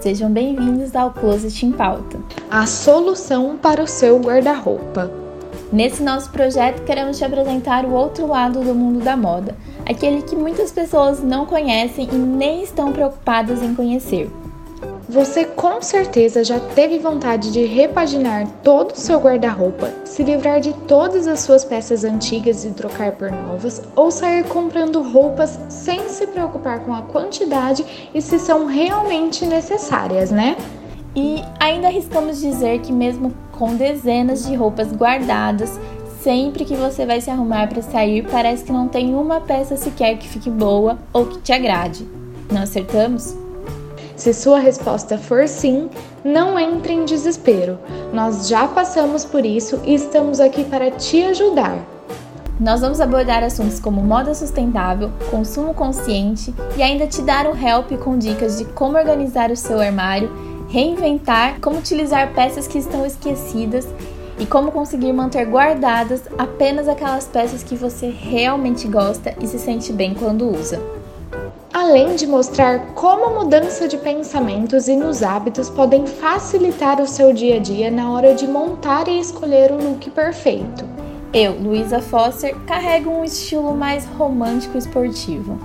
Sejam bem-vindos ao Closet em Pauta. A solução para o seu guarda-roupa. Nesse nosso projeto, queremos te apresentar o outro lado do mundo da moda, aquele que muitas pessoas não conhecem e nem estão preocupadas em conhecer. Você com certeza já teve vontade de repaginar todo o seu guarda-roupa, se livrar de todas as suas peças antigas e trocar por novas, ou sair comprando roupas sem se preocupar com a quantidade e se são realmente necessárias, né? E ainda arriscamos dizer que, mesmo com dezenas de roupas guardadas, sempre que você vai se arrumar para sair, parece que não tem uma peça sequer que fique boa ou que te agrade. Não acertamos? Se sua resposta for sim, não entre em desespero. Nós já passamos por isso e estamos aqui para te ajudar. Nós vamos abordar assuntos como moda sustentável, consumo consciente e ainda te dar um help com dicas de como organizar o seu armário, reinventar, como utilizar peças que estão esquecidas e como conseguir manter guardadas apenas aquelas peças que você realmente gosta e se sente bem quando usa além de mostrar como a mudança de pensamentos e nos hábitos podem facilitar o seu dia a dia na hora de montar e escolher o look perfeito. Eu, Luísa Foster, carrego um estilo mais romântico e esportivo.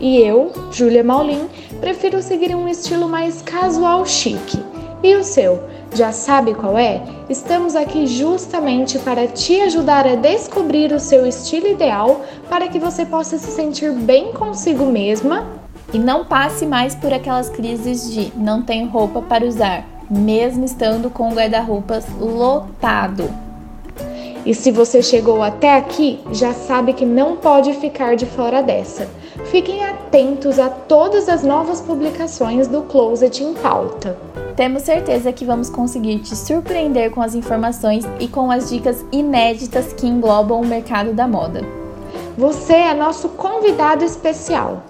E eu, Júlia Maulin, prefiro seguir um estilo mais casual chique. E o seu? Já sabe qual é? Estamos aqui justamente para te ajudar a descobrir o seu estilo ideal para que você possa se sentir bem consigo mesma e não passe mais por aquelas crises de não tenho roupa para usar, mesmo estando com o guarda-roupas lotado. E se você chegou até aqui, já sabe que não pode ficar de fora dessa. Fiquem atentos a todas as novas publicações do Closet em Pauta. Temos certeza que vamos conseguir te surpreender com as informações e com as dicas inéditas que englobam o mercado da moda. Você é nosso convidado especial.